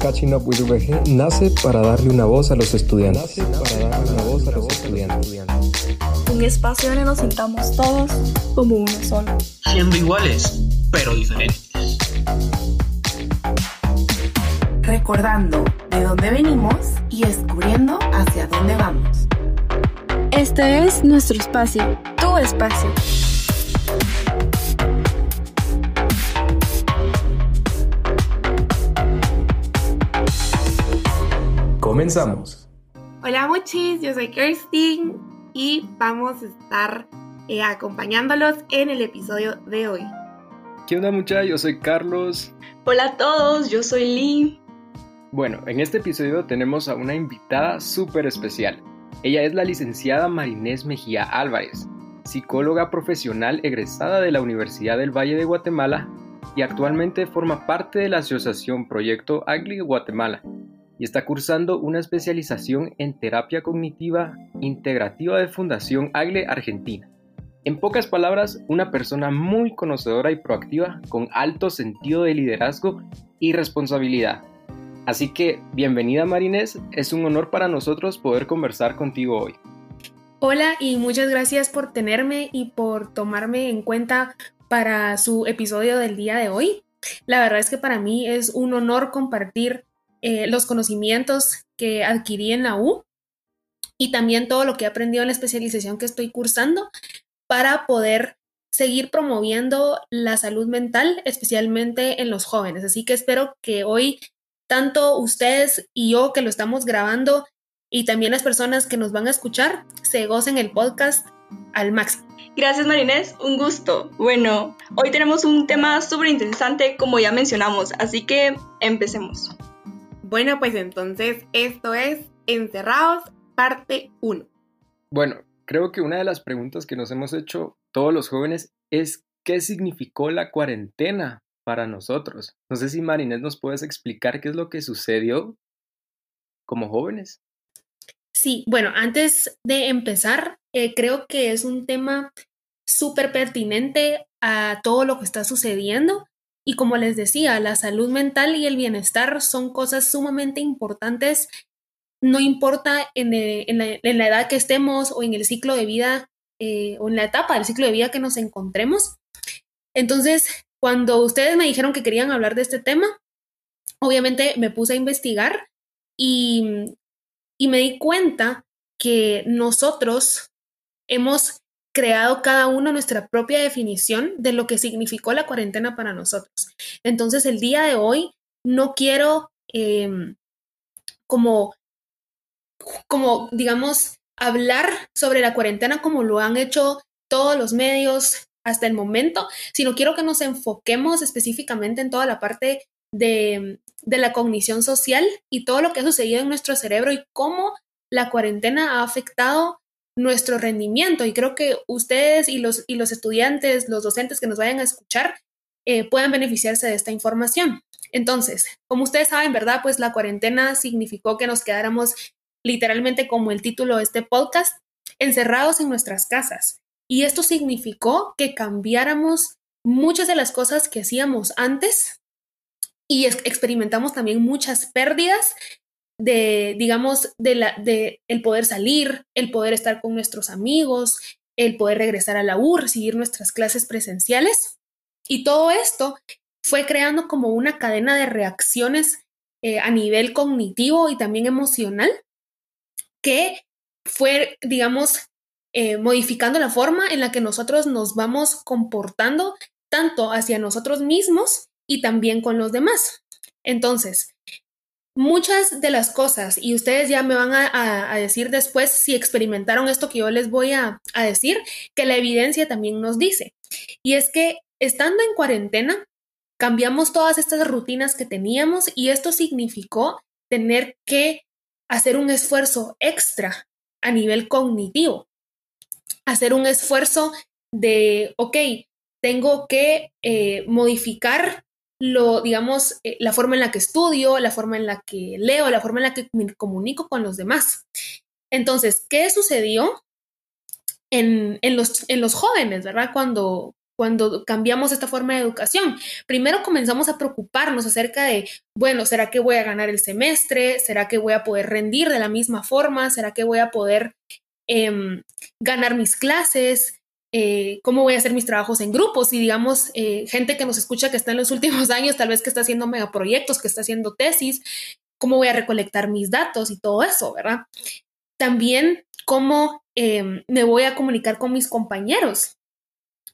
Catching Up with VG nace para darle una voz a los estudiantes. para darle una voz a los estudiantes. Un espacio donde nos sintamos todos como uno solo. Siendo iguales, pero diferentes. Recordando de dónde venimos y descubriendo hacia dónde vamos. Este es nuestro espacio, tu espacio. Comenzamos. Hola muchis, yo soy Kirstin y vamos a estar eh, acompañándolos en el episodio de hoy. ¿Qué onda muchachos? Yo soy Carlos. Hola a todos, yo soy Lee. Bueno, en este episodio tenemos a una invitada súper especial. Ella es la licenciada Marinés Mejía Álvarez, psicóloga profesional egresada de la Universidad del Valle de Guatemala y actualmente forma parte de la asociación Proyecto Agli Guatemala y está cursando una especialización en terapia cognitiva integrativa de Fundación Agle Argentina. En pocas palabras, una persona muy conocedora y proactiva con alto sentido de liderazgo y responsabilidad. Así que, bienvenida Marinés, es un honor para nosotros poder conversar contigo hoy. Hola y muchas gracias por tenerme y por tomarme en cuenta para su episodio del día de hoy. La verdad es que para mí es un honor compartir eh, los conocimientos que adquirí en la U y también todo lo que he aprendido en la especialización que estoy cursando para poder seguir promoviendo la salud mental, especialmente en los jóvenes. Así que espero que hoy tanto ustedes y yo que lo estamos grabando y también las personas que nos van a escuchar se gocen el podcast al máximo. Gracias Marinés, un gusto. Bueno, hoy tenemos un tema súper interesante como ya mencionamos, así que empecemos. Bueno, pues entonces esto es Encerrados, parte 1. Bueno, creo que una de las preguntas que nos hemos hecho todos los jóvenes es ¿qué significó la cuarentena para nosotros? No sé si Marinés nos puedes explicar qué es lo que sucedió como jóvenes. Sí, bueno, antes de empezar, eh, creo que es un tema súper pertinente a todo lo que está sucediendo y como les decía, la salud mental y el bienestar son cosas sumamente importantes, no importa en, eh, la, edad que estemos o en el ciclo de vida eh, o en la etapa del ciclo de vida que nos encontremos. Entonces, cuando ustedes me dijeron que querían hablar de este tema, obviamente me puse a investigar y, y me di cuenta que nosotros hemos creado cada uno nuestra propia definición de lo que significó la cuarentena para nosotros. Entonces, el día de hoy no quiero em, como, como, digamos, hablar sobre la cuarentena como lo han hecho todos los medios hasta el momento, sino quiero que nos enfoquemos específicamente en toda la parte de, de la cognición social y todo lo que ha sucedido en nuestro cerebro y cómo la cuarentena ha afectado nuestro rendimiento. Y creo que ustedes y los, y los estudiantes, los docentes que nos vayan a escuchar, eh, puedan beneficiarse de esta información. Entonces, como ustedes saben, ¿verdad? Pues la cuarentena significó que nos quedáramos literalmente como el título de este podcast, encerrados en nuestras casas. Y esto significó que cambiáramos muchas de las cosas que hacíamos antes y experimentamos también muchas pérdidas de, digamos, de, la, de el poder salir, el poder estar con nuestros amigos, el poder regresar a la U, recibir nuestras clases presenciales. Y todo esto fue creando como una cadena de reacciones eh, a nivel cognitivo y también emocional que fue, digamos, eh, modificando la forma en la que nosotros nos vamos comportando tanto hacia nosotros mismos y también con los demás. Entonces, muchas de las cosas, y ustedes ya me van a, decir después si experimentaron esto que yo les voy a, decir, que la evidencia también nos dice. Y es que estando en cuarentena, cambiamos todas estas rutinas que teníamos y esto significó tener que hacer un esfuerzo extra a nivel cognitivo, hacer un esfuerzo de, ok, tengo que eh, modificar lo, digamos, eh, la forma en la que estudio, la forma en la que leo, la forma en la que me comunico con los demás. Entonces, ¿qué sucedió en, los, en los jóvenes, verdad? Cuando, cuando cambiamos esta forma de educación. Primero comenzamos a preocuparnos acerca de, bueno, ¿será que voy a ganar el semestre? ¿Será que voy a poder rendir de la misma forma? ¿Será que voy a poder em, ganar mis clases? Eh, cómo voy a hacer mis trabajos en grupos y digamos, eh, gente que nos escucha que está en los últimos años, tal vez que está haciendo megaproyectos, que está haciendo tesis, cómo voy a recolectar mis datos y todo eso, ¿verdad? También cómo em, me voy a comunicar con mis compañeros,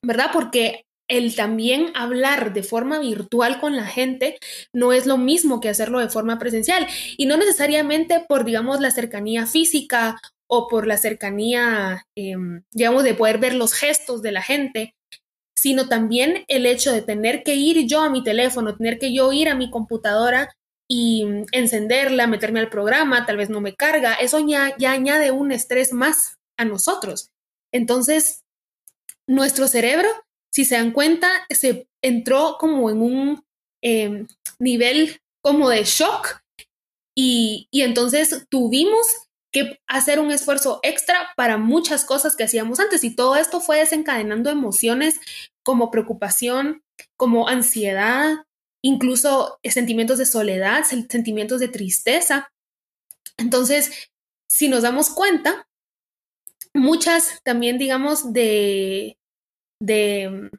¿verdad? Porque el también hablar de forma virtual con la gente no es lo mismo que hacerlo de forma presencial y no necesariamente por, digamos, la cercanía física o por la cercanía, em, digamos, de poder ver los gestos de la gente, sino también el hecho de tener que ir yo a mi teléfono, tener que yo ir a mi computadora y encenderla, meterme al programa, tal vez no me carga, eso ya, ya añade un estrés más a nosotros. Entonces, nuestro cerebro, si se dan cuenta, se entró como en un em, nivel como de shock y, y entonces tuvimos que hacer un esfuerzo extra para muchas cosas que hacíamos antes y todo esto fue desencadenando emociones como preocupación, como ansiedad, incluso sentimientos de soledad, sentimientos de tristeza. Entonces, si nos damos cuenta, muchas también, digamos, de, de,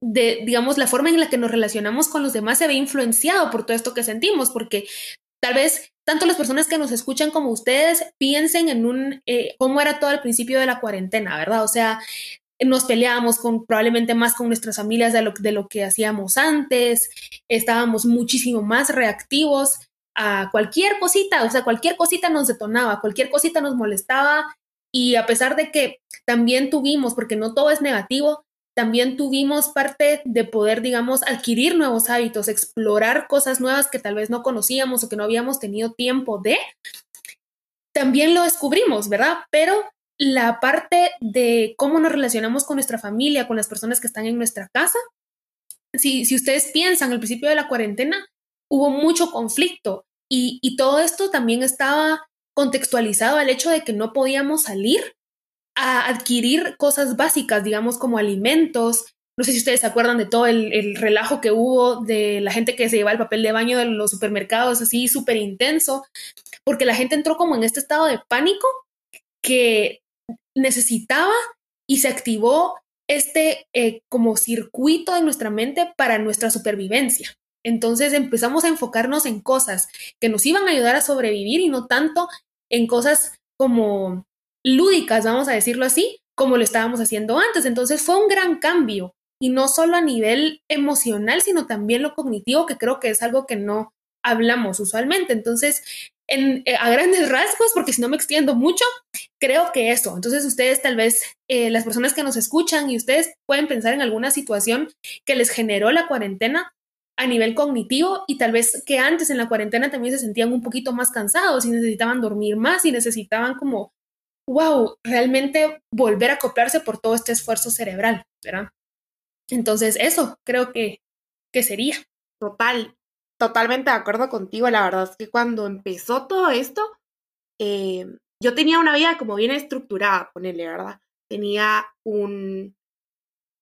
digamos, la forma en la que nos relacionamos con los demás se ve influenciado por todo esto que sentimos, porque tal vez tanto las personas que nos escuchan como ustedes piensen en un, eh, cómo era todo al principio de la cuarentena, ¿verdad? O sea, nos peleábamos con probablemente más con nuestras familias de lo, de lo que hacíamos antes, estábamos muchísimo más reactivos a cualquier cosita, o sea, cualquier cosita nos detonaba, cualquier cosita nos molestaba y a pesar de que también tuvimos, porque no todo es negativo, también tuvimos parte de poder, digamos, adquirir nuevos hábitos, explorar cosas nuevas que tal vez no conocíamos o que no habíamos tenido tiempo de, también lo descubrimos, ¿verdad? Pero la parte de cómo nos relacionamos con nuestra familia, con las personas que están en nuestra casa. Si, si ustedes piensan, al principio de la cuarentena hubo mucho conflicto y, y todo esto también estaba contextualizado al hecho de que no podíamos salir a adquirir cosas básicas, digamos como alimentos. No sé si ustedes se acuerdan de todo el, el relajo que hubo de la gente que se lleva el papel de baño de los supermercados así súper intenso, porque la gente entró como en este estado de pánico que necesitaba y se activó este eh, como circuito en nuestra mente para nuestra supervivencia. Entonces empezamos a enfocarnos en cosas que nos iban a ayudar a sobrevivir y no tanto en cosas como lúdicas, vamos a decirlo así, como lo estábamos haciendo antes. Entonces fue un gran cambio y no solo a nivel emocional, sino también lo cognitivo, que creo que es algo que no hablamos usualmente. Entonces, en, eh, a grandes rasgos, porque si no me extiendo mucho, creo que eso. Entonces ustedes tal vez, eh, las personas que nos escuchan y ustedes pueden pensar en alguna situación que les generó la cuarentena a nivel cognitivo y tal vez que antes en la cuarentena también se sentían un poquito más cansados y necesitaban dormir más y necesitaban como, wow, realmente volver a acoplarse por todo este esfuerzo cerebral, ¿verdad? Entonces eso creo que, que sería. Total, totalmente de acuerdo contigo. La verdad es que cuando empezó todo esto, eh, yo tenía una vida como bien estructurada, ponerle, ¿verdad? Tenía un,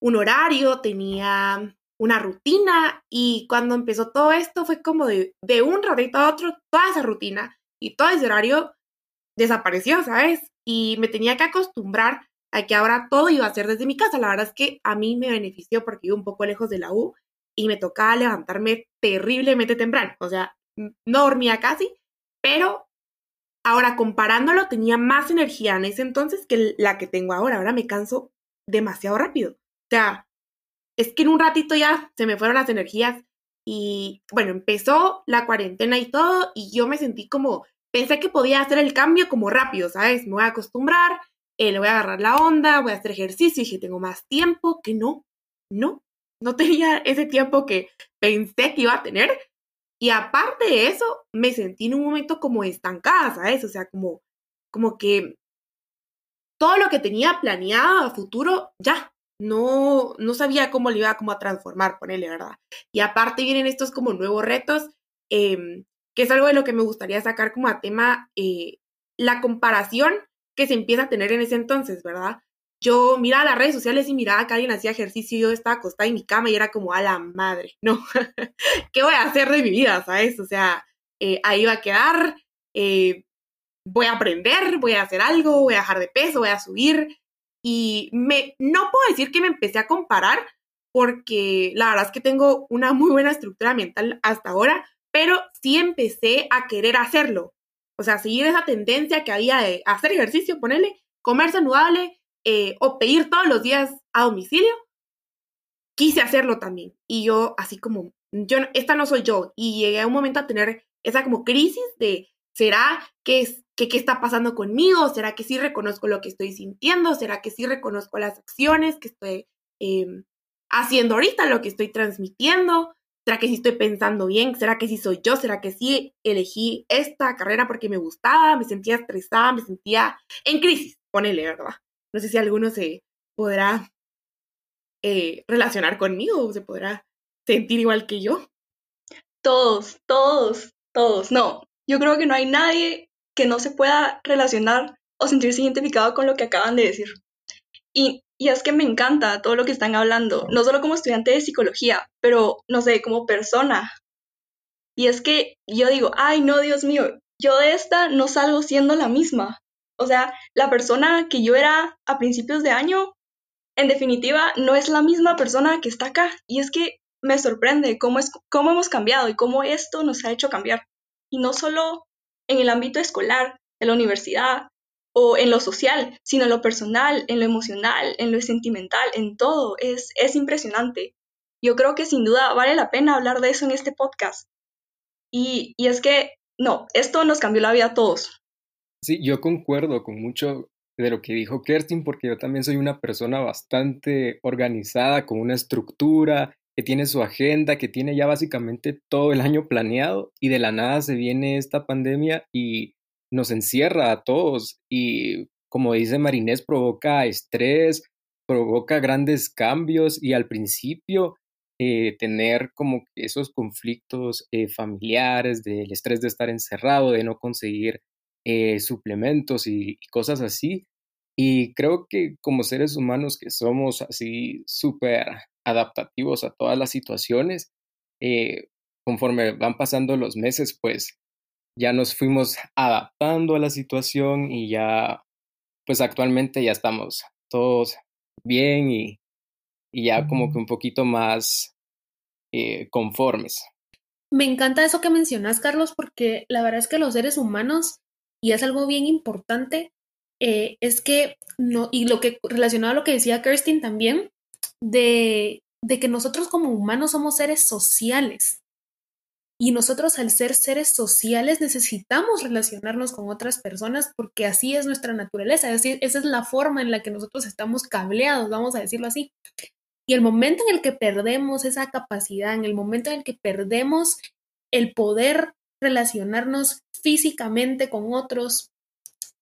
un horario, tenía una rutina y cuando empezó todo esto fue como de, de un ratito a otro, toda esa rutina y todo ese horario desapareció, ¿sabes? Y me tenía que acostumbrar a que ahora todo iba a ser desde mi casa. La verdad es que a mí me benefició porque iba un poco lejos de la U y me tocaba levantarme terriblemente temprano. O sea, no dormía casi, pero ahora comparándolo tenía más energía en ese entonces que la que tengo ahora. Ahora me canso demasiado rápido. O sea, es que en un ratito ya se me fueron las energías y bueno, empezó la cuarentena y todo y yo me sentí como, pensé que podía hacer el cambio como rápido, ¿sabes? Me voy a acostumbrar, eh, le voy a agarrar la onda, voy a hacer ejercicio y dije, tengo más tiempo, que no, no, no tenía ese tiempo que pensé que iba a tener. Y aparte de eso, me sentí en un momento como estancada, ¿sabes? O sea, como, como que todo lo que tenía planeado a futuro, ya, no, no sabía cómo le iba como a transformar, ponele, ¿verdad? Y aparte vienen estos como nuevos retos, em, que es algo de lo que me gustaría sacar como a tema, eh, la comparación que se empieza a tener en ese entonces, ¿verdad? yo miraba las redes sociales y miraba que alguien hacía ejercicio y yo estaba acostada en mi cama y era como, a la madre, no, ¿qué voy a hacer de mi vida, sabes? O sea, eh, ahí va a quedar, eh, voy a aprender, voy a hacer algo, voy a dejar de peso, voy a subir. Y me, no puedo decir que me empecé a comparar porque la verdad es que tengo una muy buena estructura mental hasta ahora, pero sí empecé a querer hacerlo. O sea, seguir esa tendencia que había de hacer ejercicio, ponerle, comer saludable eh, o pedir todos los días a domicilio. Quise hacerlo también. Y yo, así como, yo, esta no soy yo. Y llegué a un momento a tener esa como crisis de, ¿será que, es, que qué está pasando conmigo? ¿Será que sí reconozco lo que estoy sintiendo? ¿Será que sí reconozco las acciones que estoy em, haciendo ahorita, lo que estoy transmitiendo? ¿Será que sí estoy pensando bien? ¿Será que sí soy yo? ¿Será que sí elegí esta carrera porque me gustaba? Me sentía estresada, me sentía en crisis, ponele, ¿verdad? No sé si alguno se podrá eh, relacionar conmigo o se podrá sentir igual que yo. Todos, todos, todos. No, yo creo que no hay nadie que no se pueda relacionar o sentirse identificado con lo que acaban de decir. Y, y es que me encanta todo lo que están hablando, no solo como estudiante de psicología, pero no sé, como persona. Y es que yo digo, ay, no, Dios mío, yo de esta no salgo siendo la misma. O sea, la persona que yo era a principios de año, en definitiva, no es la misma persona que está acá. Y es que me sorprende cómo, es, cómo hemos cambiado y cómo esto nos ha hecho cambiar. Y no solo en el ámbito escolar, en la universidad o en lo social, sino en lo personal, en lo emocional, en lo sentimental, en todo. Es, es impresionante. Yo creo que sin duda vale la pena hablar de eso en este podcast. Y, y es que, no, esto nos cambió la vida a todos. Sí, yo concuerdo con mucho de lo que dijo Kerstin, porque yo también soy una persona bastante organizada, con una estructura, que tiene su agenda, que tiene ya básicamente todo el año planeado y de la nada se viene esta pandemia y nos encierra a todos y como dice Marinés provoca estrés, provoca grandes cambios y al principio eh, tener como esos conflictos eh, familiares, del estrés de estar encerrado, de no conseguir eh, suplementos y, cosas así. Y creo que como seres humanos que somos así súper adaptativos a todas las situaciones, conforme van pasando los meses, pues ya nos fuimos adaptando a la situación y ya, pues actualmente ya estamos todos bien y, y ya como que un poquito más eh, conformes. Me encanta eso que mencionas, Carlos, porque la verdad es que los seres humanos, y es algo bien importante, eh, es que no, y lo que relacionado a lo que decía Kirstin también, de, de que nosotros como humanos somos seres sociales. Y nosotros al ser seres sociales necesitamos relacionarnos con otras personas porque así es nuestra naturaleza, esa es la forma en la que nosotros estamos cableados, vamos a decirlo así. Y el momento en el que perdemos esa capacidad, en el momento en el que perdemos el poder relacionarnos físicamente con otros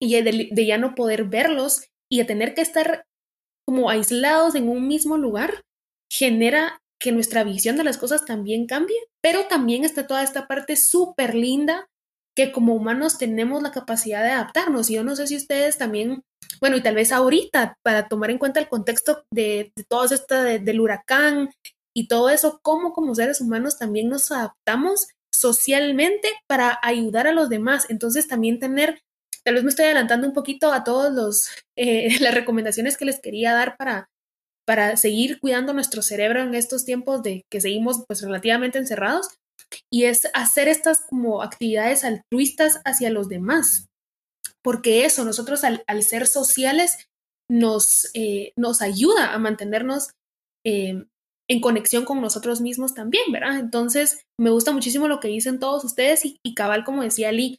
y de, de ya no poder verlos y de tener que estar como aislados en un mismo lugar, genera que nuestra visión de las cosas también cambie, pero también está toda esta parte súper linda que como humanos tenemos la capacidad de adaptarnos. Y yo no sé si ustedes también, bueno, y tal vez ahorita, para tomar en cuenta el contexto de, todo esto del huracán y todo eso, cómo como seres humanos también nos adaptamos socialmente para ayudar a los demás. Entonces también tener, tal vez me estoy adelantando un poquito a todos los, eh, las recomendaciones que les quería dar para para seguir cuidando nuestro cerebro en estos tiempos de que seguimos pues relativamente encerrados y es hacer estas como actividades altruistas hacia los demás. Porque eso, nosotros al, ser sociales nos, eh, nos ayuda a mantenernos em, en conexión con nosotros mismos también, ¿verdad? Entonces, me gusta muchísimo lo que dicen todos ustedes y, y cabal, como decía Lee,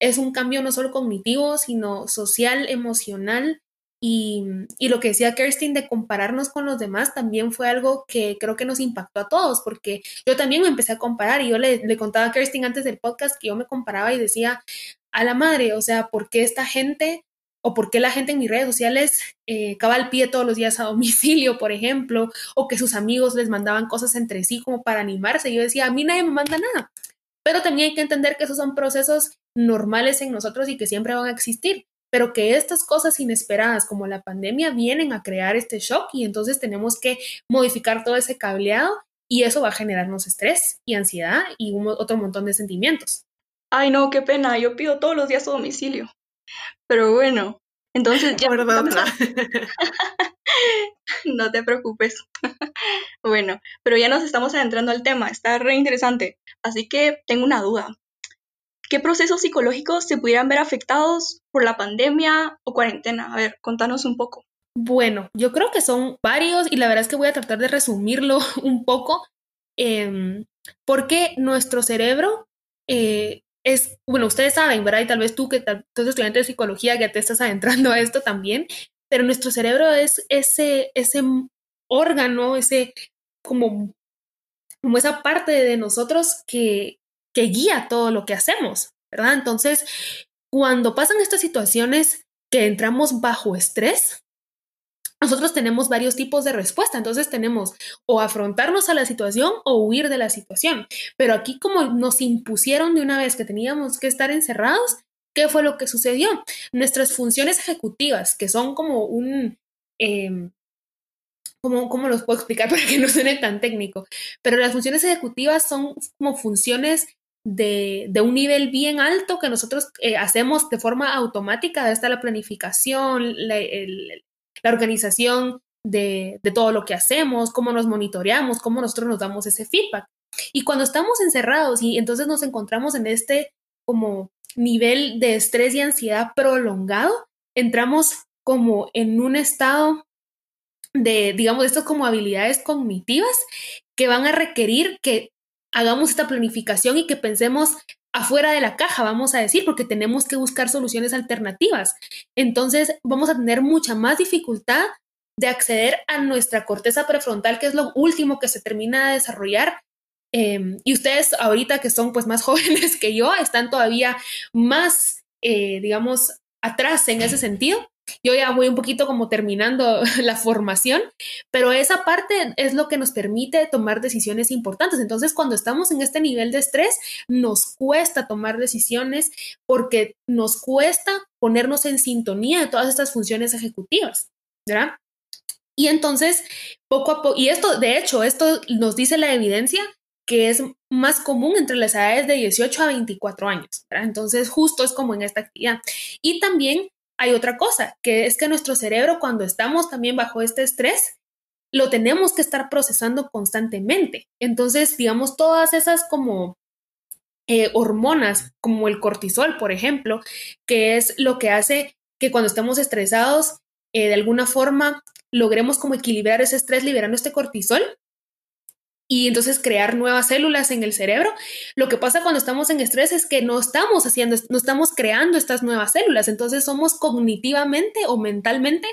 es un cambio no solo cognitivo, sino social, emocional y, lo que decía Kerstin de compararnos con los demás también fue algo que creo que nos impactó a todos, porque yo también me empecé a comparar y yo le, contaba a Kerstin antes del podcast que yo me comparaba y decía, a la madre, o sea, ¿por qué esta gente o por qué la gente en mis redes sociales eh, cava el pie todos los días a domicilio, por ejemplo, o que sus amigos les mandaban cosas entre sí como para animarse? Yo decía, a mí nadie me manda nada. Pero también hay que entender que esos son procesos normales en nosotros y que siempre van a existir pero que estas cosas inesperadas como la pandemia vienen a crear este shock y entonces tenemos que modificar todo ese cableado y eso va a generarnos estrés y ansiedad y un, otro montón de sentimientos. Ay, no, qué pena, yo pido todos los días a domicilio. Pero bueno, entonces ya... no te preocupes. bueno, pero ya nos estamos adentrando al tema, está re interesante. Así que tengo una duda. ¿Qué procesos psicológicos se pudieran ver afectados por la pandemia o cuarentena? A ver, contanos un poco. Bueno, yo creo que son varios y la verdad es que voy a tratar de resumirlo un poco, em, porque nuestro cerebro eh, es, bueno, ustedes saben, ¿verdad? Y tal vez tú que tú estudiante de psicología ya te estás adentrando a esto también, pero nuestro cerebro es ese, ese órgano, ese como, como esa parte de nosotros que, que guía todo lo que hacemos, ¿verdad? Entonces, cuando pasan estas situaciones que entramos bajo estrés, nosotros tenemos varios tipos de respuesta. Entonces tenemos o afrontarnos a la situación o huir de la situación. Pero aquí como nos impusieron de una vez que teníamos que estar encerrados, ¿qué fue lo que sucedió? Nuestras funciones ejecutivas, que son como un... Eh, ¿cómo, los puedo explicar para que no suene tan técnico? Pero las funciones ejecutivas son como funciones de, de, un nivel bien alto que nosotros eh, hacemos de forma automática, está la planificación, la, la organización de, de, todo lo que hacemos, cómo nos monitoreamos, cómo nosotros nos damos ese feedback. Y cuando estamos encerrados y entonces nos encontramos en este como nivel de estrés y ansiedad prolongado, entramos como en un estado de, digamos, esto como habilidades cognitivas que van a requerir que hagamos esta planificación y que pensemos afuera de la caja, vamos a decir, porque tenemos que buscar soluciones alternativas. Entonces, vamos a tener mucha más dificultad de acceder a nuestra corteza prefrontal, que es lo último que se termina de desarrollar. Em, y ustedes ahorita que son pues más jóvenes que yo, están todavía más, eh, digamos, atrás en ese sentido. Yo ya voy un poquito como terminando la formación, pero esa parte es lo que nos permite tomar decisiones importantes. Entonces, cuando estamos en este nivel de estrés, nos cuesta tomar decisiones porque nos cuesta ponernos en sintonía de todas estas funciones ejecutivas, ¿verdad? Y entonces, poco a poco, y esto, de hecho, esto nos dice la evidencia que es más común entre las edades de 18 a 24 años. Entonces, justo es como en esta actividad. Y también hay otra cosa, que es que nuestro cerebro cuando estamos también bajo este estrés, lo tenemos que estar procesando constantemente. Entonces, digamos, todas esas como eh, hormonas, como el cortisol, por ejemplo, que es lo que hace que cuando estemos estresados, eh, de alguna forma logremos como equilibrar ese estrés liberando este cortisol, y entonces crear nuevas células en el cerebro. Lo que pasa cuando estamos en estrés es que no estamos haciendo, no estamos creando estas nuevas células, entonces somos cognitivamente o mentalmente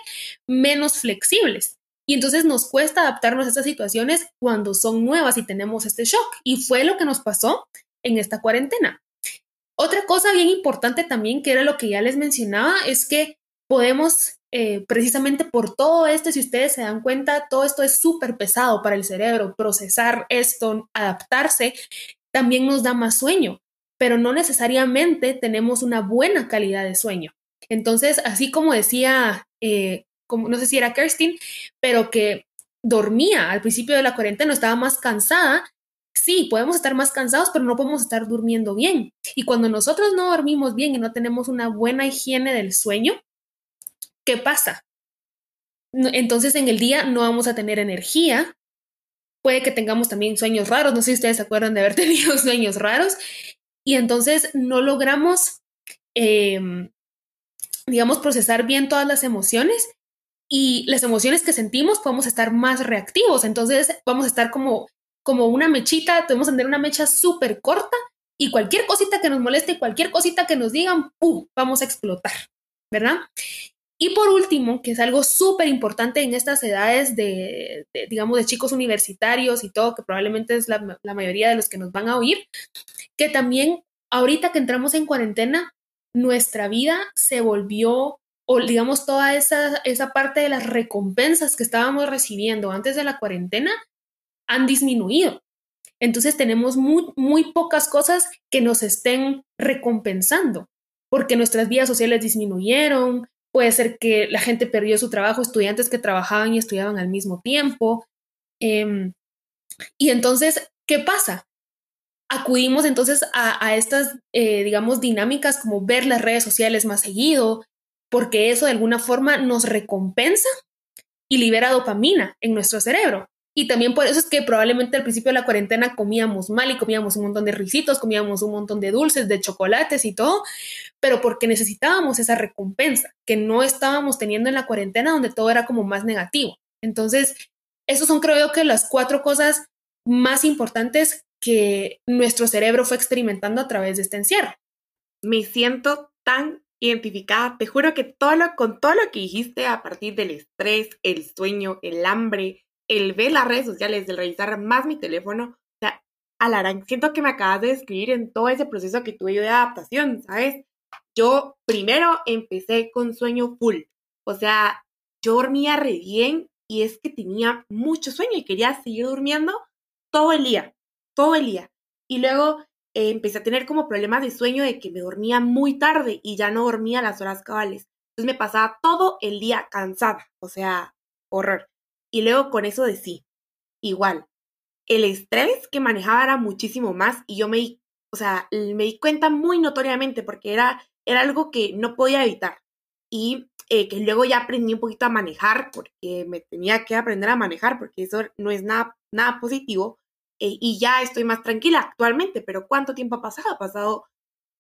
menos flexibles. Y entonces nos cuesta adaptarnos a estas situaciones cuando son nuevas y tenemos este shock. Y fue lo que nos pasó en esta cuarentena. Otra cosa bien importante también, que era lo que ya les mencionaba, es que podemos eh, precisamente por todo esto, si ustedes se dan cuenta, todo esto es súper pesado para el cerebro, procesar esto, adaptarse, también nos da más sueño, pero no necesariamente tenemos una buena calidad de sueño. Entonces, así como decía, eh, como, no sé si era Kirstin, pero que dormía al principio de la cuarentena, estaba más cansada, sí, podemos estar más cansados, pero no podemos estar durmiendo bien. Y cuando nosotros no dormimos bien y no tenemos una buena higiene del sueño, ¿qué pasa? Entonces en el día no vamos a tener energía. Puede que tengamos también sueños raros. No sé si ustedes se acuerdan de haber tenido sueños raros. Y entonces no logramos, em, digamos, procesar bien todas las emociones. Y las emociones que sentimos podemos estar más reactivos. Entonces vamos a estar como, como una mechita, podemos tener una mecha súper corta y cualquier cosita que nos moleste, cualquier cosita que nos digan, ¡pum!, vamos a explotar, ¿verdad? Y por último, que es algo súper importante en estas edades de, digamos, de chicos universitarios y todo, que probablemente es la, mayoría de los que nos van a oír, que también ahorita que entramos en cuarentena, nuestra vida se volvió, o digamos, toda esa, esa parte de las recompensas que estábamos recibiendo antes de la cuarentena han disminuido. Entonces tenemos muy, muy pocas cosas que nos estén recompensando. porque nuestras vías sociales disminuyeron, puede ser que la gente perdió su trabajo, estudiantes que trabajaban y estudiaban al mismo tiempo. Em, y entonces, ¿qué pasa? Acudimos entonces a, estas, eh, digamos, dinámicas como ver las redes sociales más seguido, porque eso de alguna forma nos recompensa y libera dopamina en nuestro cerebro. Y también por eso es que probablemente al principio de la cuarentena comíamos mal y comíamos un montón de risitos, comíamos un montón de dulces, de chocolates y todo, pero porque necesitábamos esa recompensa que no estábamos teniendo en la cuarentena donde todo era como más negativo. Entonces, esos son creo yo que las cuatro cosas más importantes que nuestro cerebro fue experimentando a través de este encierro. Me siento tan identificada. Te juro que todo lo, con todo lo que dijiste a partir del estrés, el sueño, el hambre, el ver las redes sociales, el revisar más mi teléfono, o sea, Alarán, siento que me acabas de describir en todo ese proceso que tuve yo de adaptación, ¿sabes? Yo primero empecé con sueño full, o sea, yo dormía re bien y es que tenía mucho sueño y quería seguir durmiendo todo el día, todo el día. Y luego eh, empecé a tener como problemas de sueño de que me dormía muy tarde y ya no dormía las horas cabales. Entonces me pasaba todo el día cansada, o sea, horror. Y luego con eso de igual, el estrés que manejaba era muchísimo más y yo me di, o sea, me di cuenta muy notoriamente porque era, era algo que no podía evitar. Y eh, que luego ya aprendí un poquito a manejar porque me tenía que aprender a manejar porque eso no es nada, nada positivo eh, y ya estoy más tranquila actualmente, pero ¿cuánto tiempo ha pasado? Ha pasado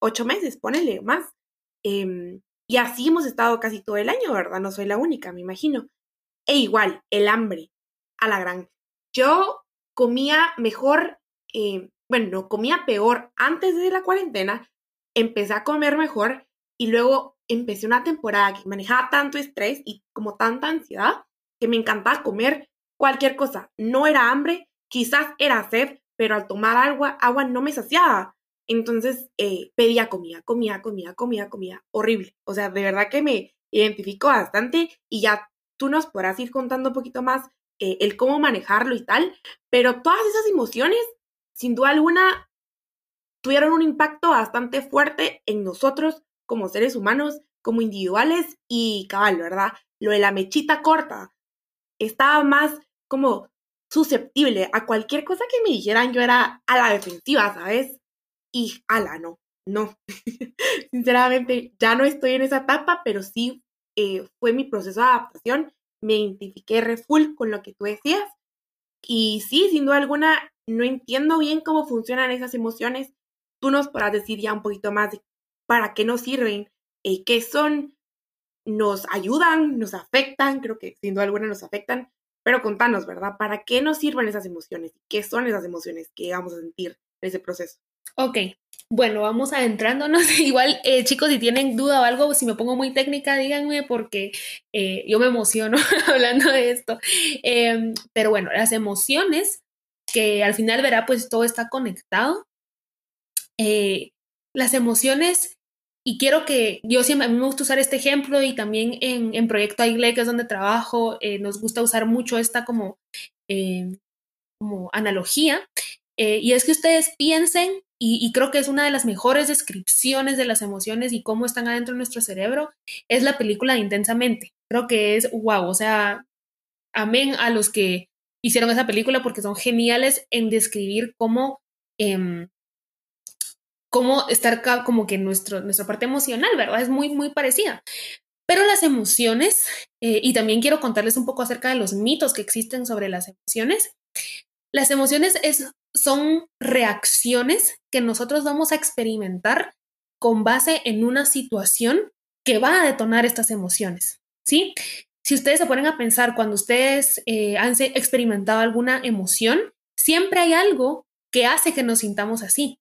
ocho meses, ponele más. Em, y así hemos estado casi todo el año, ¿verdad? No soy la única, me imagino. E igual, el hambre, a la gran. Yo comía mejor, eh, bueno, no comía peor antes de la cuarentena, empecé a comer mejor y luego empecé una temporada que manejaba tanto estrés y como tanta ansiedad que me encantaba comer cualquier cosa. No era hambre, Quizás era sed, pero al tomar agua, agua no me saciaba. Entonces eh, pedía comida, comida, comida, comida, comida. Horrible. O sea, de verdad que me identifico bastante y ya tú nos podrás ir contando un poquito más eh, el cómo manejarlo y tal. Pero todas esas emociones, sin duda alguna, tuvieron un impacto bastante fuerte en nosotros como seres humanos, como individuales y cabal, ¿verdad? Lo de la mechita corta estaba más como susceptible a cualquier cosa que me dijeran, yo era a la defensiva, ¿sabes? Y ala, no, no. Sinceramente, ya no estoy en esa etapa, pero sí eh, fue mi proceso de adaptación. Me identifiqué re full con lo que tú decías. Y sí, sin duda alguna, no entiendo bien cómo funcionan esas emociones. Tú nos podrás decir ya un poquito más de para qué nos sirven, eh, qué son, nos ayudan, nos afectan, creo que sin duda alguna nos afectan, pero contanos, ¿verdad? ¿Para qué nos sirven esas emociones? ¿Qué son esas emociones que vamos a sentir en ese proceso? Ok, bueno, vamos adentrándonos. Igual, eh, chicos, si tienen duda o algo, si me pongo muy técnica, díganme porque eh, yo me emociono hablando de esto. Em, pero bueno, las emociones, que al final verá, pues todo está conectado. Eh, las emociones y quiero que yo siempre, a mí me gusta usar este ejemplo y también en, en Proyecto AIGLE, que es donde trabajo, nos gusta usar mucho esta como, como analogía. Eh, y es que ustedes piensen, y, creo que es una de las mejores descripciones de las emociones y cómo están adentro de nuestro cerebro, es la película Intensamente. Creo que es wow, o sea, amén a los que hicieron esa película porque son geniales en describir cómo eh, cómo estar como que nuestro, nuestra parte emocional, ¿verdad? Es muy, muy parecida. Pero las emociones, eh, y también quiero contarles un poco acerca de los mitos que existen sobre las emociones. Las emociones es, son reacciones que nosotros vamos a experimentar con base en una situación que va a detonar estas emociones, ¿sí? Si ustedes se ponen a pensar cuando ustedes eh, han experimentado alguna emoción, siempre hay algo que hace que nos sintamos así.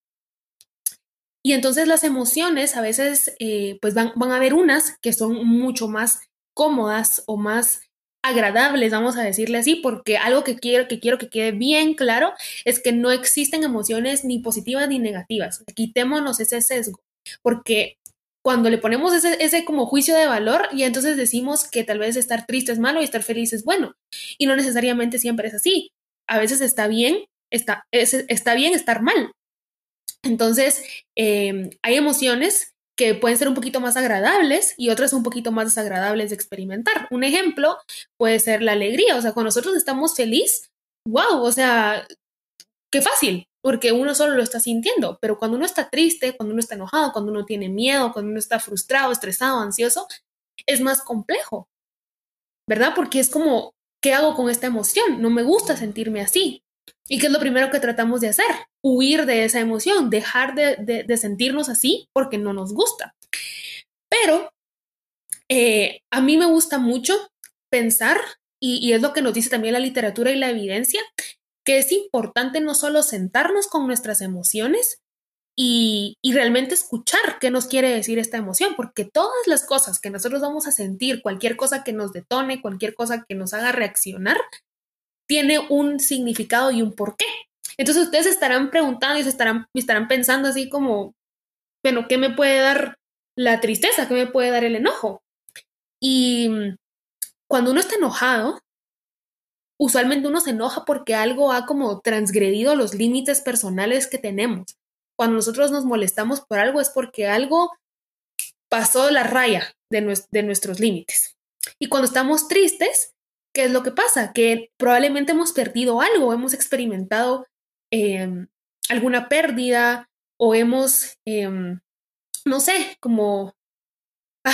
Y entonces las emociones a veces, eh, pues van, van a haber unas que son mucho más cómodas o más agradables, vamos a decirle así, porque algo que quiero que quiero que quede bien claro es que no existen emociones ni positivas ni negativas. Quitémonos ese sesgo, porque cuando le ponemos ese, ese como juicio de valor y entonces decimos que tal vez estar triste es malo y estar feliz es bueno, y no necesariamente siempre es así. A veces está bien, está, está bien estar mal, entonces, em, hay emociones que pueden ser un poquito más agradables y otras un poquito más desagradables de experimentar. Un ejemplo puede ser la alegría, o sea, cuando nosotros estamos feliz, wow, o sea, qué fácil, porque uno solo lo está sintiendo, pero cuando uno está triste, cuando uno está enojado, cuando uno tiene miedo, cuando uno está frustrado, estresado, ansioso, es más complejo, ¿verdad? Porque es como, ¿qué hago con esta emoción? No me gusta sentirme así. ¿Y qué es lo primero que tratamos de hacer? Huir de esa emoción, dejar de, sentirnos así porque no nos gusta. Pero eh, a mí me gusta mucho pensar, y, y es lo que nos dice también la literatura y la evidencia, que es importante no solo sentarnos con nuestras emociones, y, realmente escuchar qué nos quiere decir esta emoción, porque todas las cosas que nosotros vamos a sentir, cualquier cosa que nos detone, cualquier cosa que nos haga reaccionar, tiene un significado y un porqué. Entonces ustedes estarán preguntando y se estarán, estarán pensando así como, bueno, ¿qué me puede dar la tristeza? ¿Qué me puede dar el enojo? Y cuando uno está enojado, usualmente uno se enoja porque algo ha como transgredido los límites personales que tenemos cuando nosotros nos molestamos por algo es porque algo pasó la raya de, nuestros límites. Y cuando estamos tristes, ¿qué es lo que pasa? Que probablemente hemos perdido algo, hemos experimentado em, alguna pérdida o hemos, em, no sé, como ah,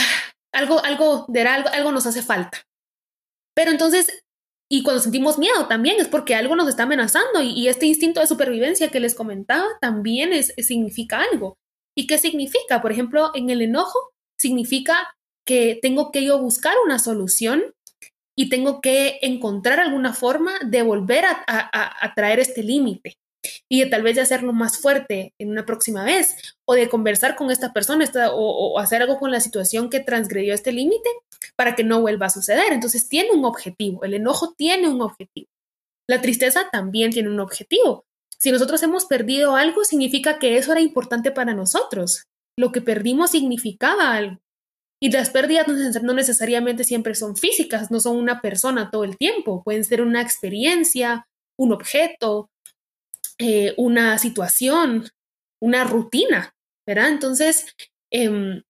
algo, algo, de algo, algo nos hace falta. Pero entonces y cuando sentimos miedo también es porque algo nos está amenazando y, este instinto de supervivencia que les comentaba también significa algo. ¿Y qué significa? Por ejemplo, en el enojo significa que tengo que yo buscar una solución y tengo que encontrar alguna forma de volver a, a traer este límite y de tal vez de hacerlo más fuerte en una próxima vez o de conversar con esta persona o, hacer algo con la situación que transgredió este límite para que no vuelva a suceder. Entonces tiene un objetivo, el enojo tiene un objetivo. La tristeza también tiene un objetivo. Si nosotros hemos perdido algo, significa que eso era importante para nosotros. Lo que perdimos significaba algo. Y las pérdidas no necesariamente siempre son físicas, no son una persona todo el tiempo, pueden ser una experiencia, un objeto, eh, una situación, una rutina, ¿verdad? Entonces, em,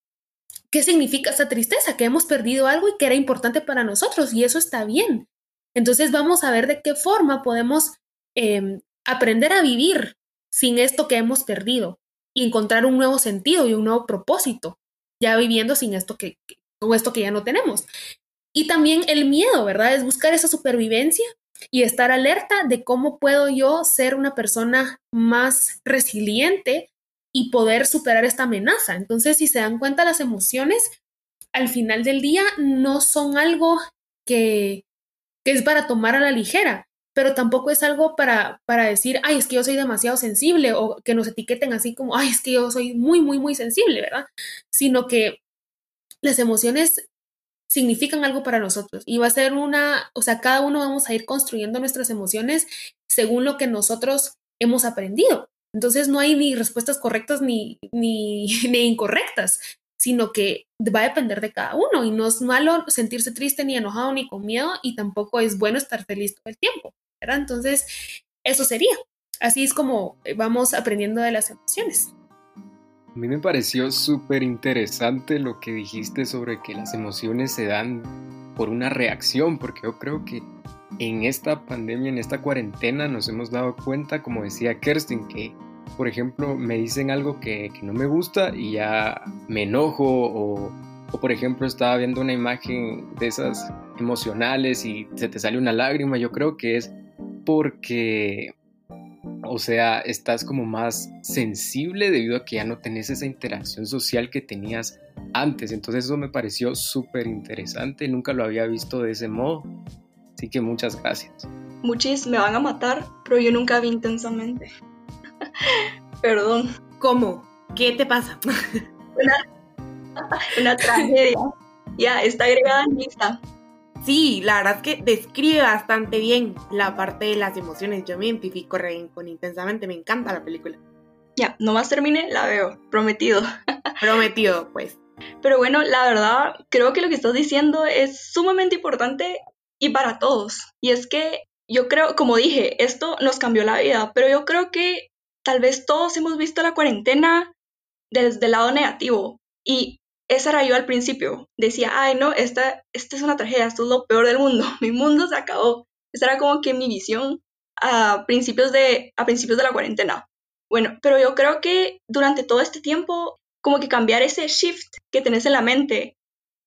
¿qué significa esta tristeza? Que hemos perdido algo y que era importante para nosotros y eso está bien. Entonces vamos a ver de qué forma podemos em, aprender a vivir sin esto que hemos perdido y encontrar un nuevo sentido y un nuevo propósito, ya viviendo sin esto que, con esto que ya no tenemos. Y también el miedo, ¿verdad? Es buscar esa supervivencia y estar alerta de cómo puedo yo ser una persona más resiliente y poder superar esta amenaza. Entonces, si se dan cuenta, las emociones al final del día no son algo que, es para tomar a la ligera, pero tampoco es algo para, para decir, ay, es que yo soy demasiado sensible o que nos etiqueten así como, ay, es que yo soy muy, muy, muy sensible, ¿verdad? Sino que las emociones significan algo para nosotros y va a ser una, o sea, cada uno vamos a ir construyendo nuestras emociones según lo que nosotros hemos aprendido. Entonces no hay ni respuestas correctas ni, ni, ni incorrectas, sino que va a depender de cada uno y no es malo sentirse triste ni enojado ni con miedo y tampoco es bueno estar feliz todo el tiempo, ¿verdad? Entonces, eso sería. Así es como vamos aprendiendo de las emociones. A mí me pareció súper interesante lo que dijiste sobre que las emociones se dan por una reacción, porque yo creo que en esta pandemia, en esta cuarentena, nos hemos dado cuenta, como decía Kerstin, que, por ejemplo, me dicen algo que, no me gusta y ya me enojo o, o, por ejemplo, estaba viendo una imagen de esas emocionales y se te sale una lágrima. Yo creo que es porque o sea, estás como más sensible debido a que ya no tenés esa interacción social que tenías antes. Entonces eso me pareció súper interesante, nunca lo había visto de ese modo. Así que muchas gracias. Muchis me van a matar, pero yo nunca vi intensamente. Perdón. ¿Cómo? ¿Qué te pasa? una, una tragedia. Ya, está agregada en lista. Sí, la verdad es que describe bastante bien la parte de las emociones. Yo me identifico re con intensamente, me encanta la película. Ya, nomás termine, la veo, prometido. prometido, pues. Pero bueno, la verdad, creo que lo que estás diciendo es sumamente importante y para todos. Y es que yo creo, como dije, esto nos cambió la vida, pero yo creo que tal vez todos hemos visto la cuarentena desde el lado negativo, Y esa era yo al principio. Decía, ay, no, esta, esta es una tragedia, esto es lo peor del mundo, mi mundo se acabó. Esa era como que mi visión a principios de, a principios de la cuarentena. Bueno, pero yo creo que durante todo este tiempo, como que cambiar ese shift que tenés en la mente,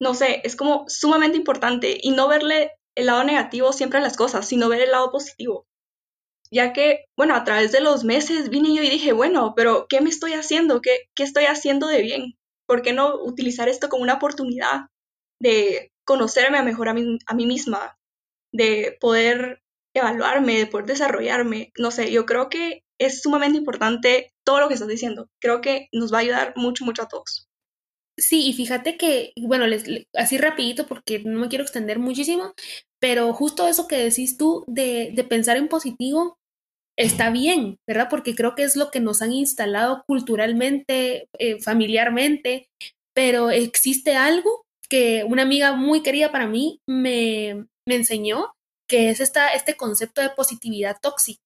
no sé, es como sumamente importante y no verle el lado negativo siempre a las cosas, sino ver el lado positivo. Ya que, bueno, a través de los meses vine yo y dije, bueno, pero ¿qué me estoy haciendo? ¿Qué, qué estoy haciendo de bien? ¿Por qué no utilizar esto como una oportunidad de conocerme mejor a mí, a mí misma, de poder evaluarme, de poder desarrollarme? No sé, yo creo que es sumamente importante todo lo que estás diciendo. Creo que nos va a ayudar mucho, mucho a todos. Sí, y fíjate que, bueno, así rapidito porque no me quiero extender muchísimo, pero justo eso que decís tú de, de pensar en positivo está bien, ¿verdad? Porque creo que es lo que nos han instalado culturalmente, eh, familiarmente, pero existe algo que una amiga muy querida para mí me, me enseñó, que es esta, este concepto de positividad tóxica.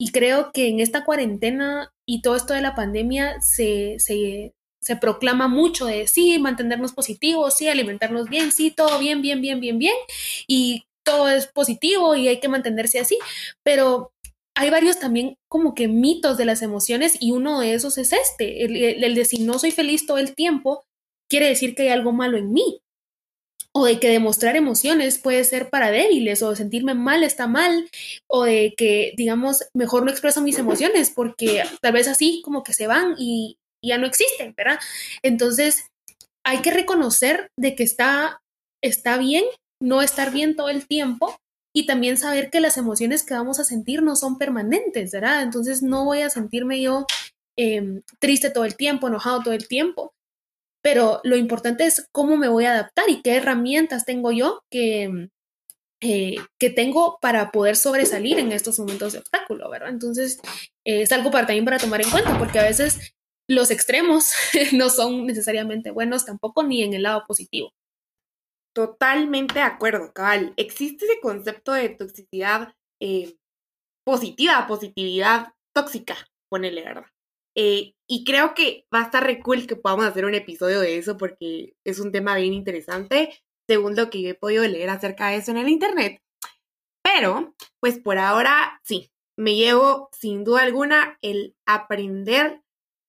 Y creo que en esta cuarentena y todo esto de la pandemia se, se, se proclama mucho de sí, mantenernos positivos, sí, alimentarnos bien, sí, todo bien, bien, bien, bien, bien, y todo es positivo y hay que mantenerse así, pero hay varios también como que mitos de las emociones y uno de esos es este, el, de si no soy feliz todo el tiempo, quiere decir que hay algo malo en mí. O de que demostrar emociones puede ser para débiles, o de sentirme mal está mal, o de que, digamos, mejor no expreso mis emociones porque tal vez así como que se van y, ya no existen, ¿verdad? Entonces, hay que reconocer de que está, está bien no estar bien todo el tiempo y también saber que las emociones que vamos a sentir no son permanentes, ¿verdad? Entonces no voy a sentirme yo eh, triste todo el tiempo, enojado todo el tiempo, pero lo importante es cómo me voy a adaptar y qué herramientas tengo yo que, eh, que tengo para poder sobresalir en estos momentos de obstáculo, ¿verdad? Entonces eh, es algo también para tomar en cuenta, porque a veces los extremos no son necesariamente buenos tampoco ni en el lado positivo. Totalmente de acuerdo, cabal. Existe ese concepto de toxicidad eh, positiva, positividad tóxica, ponele, ¿verdad? Eh, y creo que va a estar re cool que podamos hacer un episodio de eso porque es un tema bien interesante, según lo que yo he podido leer acerca de eso en el Internet. Pero, pues por ahora, sí, me llevo sin duda alguna el aprender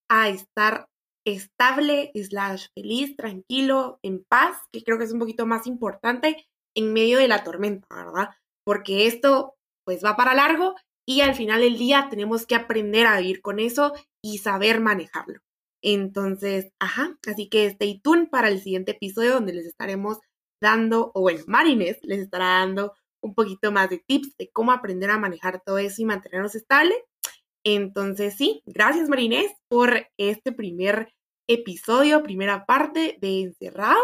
a estar estable, slash feliz, tranquilo, en paz, que creo que es un poquito más importante en medio de la tormenta, ¿verdad? Porque esto pues va para largo y al final del día tenemos que aprender a vivir con eso y saber manejarlo. Entonces, ajá, así que stay tuned para el siguiente episodio donde les estaremos dando, o bueno, Marines les estará dando un poquito más de tips de cómo aprender a manejar todo eso y mantenernos estable. Entonces, sí, gracias Marinés por este primer episodio, primera parte de Encerrados.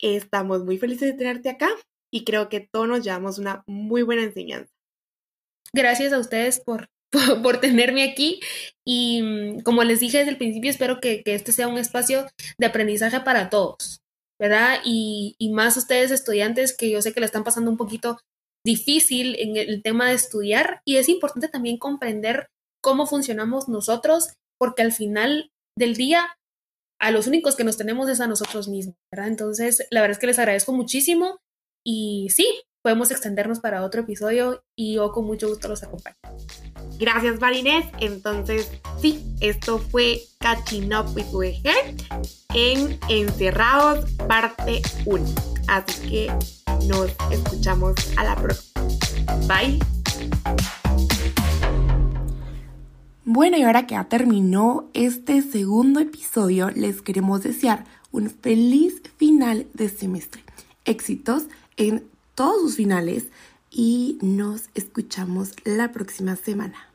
Estamos muy felices de tenerte acá y creo que todos nos llevamos una muy buena enseñanza. Gracias a ustedes por, por, tenerme aquí y mm, como les dije desde el principio, espero que, que este sea un espacio de aprendizaje para todos, ¿verdad? Y, y más ustedes estudiantes que yo sé que le están pasando un poquito difícil en el tema de estudiar y es importante también comprender cómo funcionamos nosotros, porque al final del día a los únicos que nos tenemos es a nosotros mismos. Entonces, la verdad es que les agradezco muchísimo y sí, podemos extendernos para otro episodio y yo con mucho gusto los acompaño. Gracias, Marinés. Entonces, sí, esto fue Catching Up with Head en Encerrados, parte 1. Así que nos escuchamos a la próxima. Bye. Bueno, y ahora que ya terminó este segundo episodio, les queremos desear un feliz final de semestre. Éxitos en todos sus finales y nos escuchamos la próxima semana.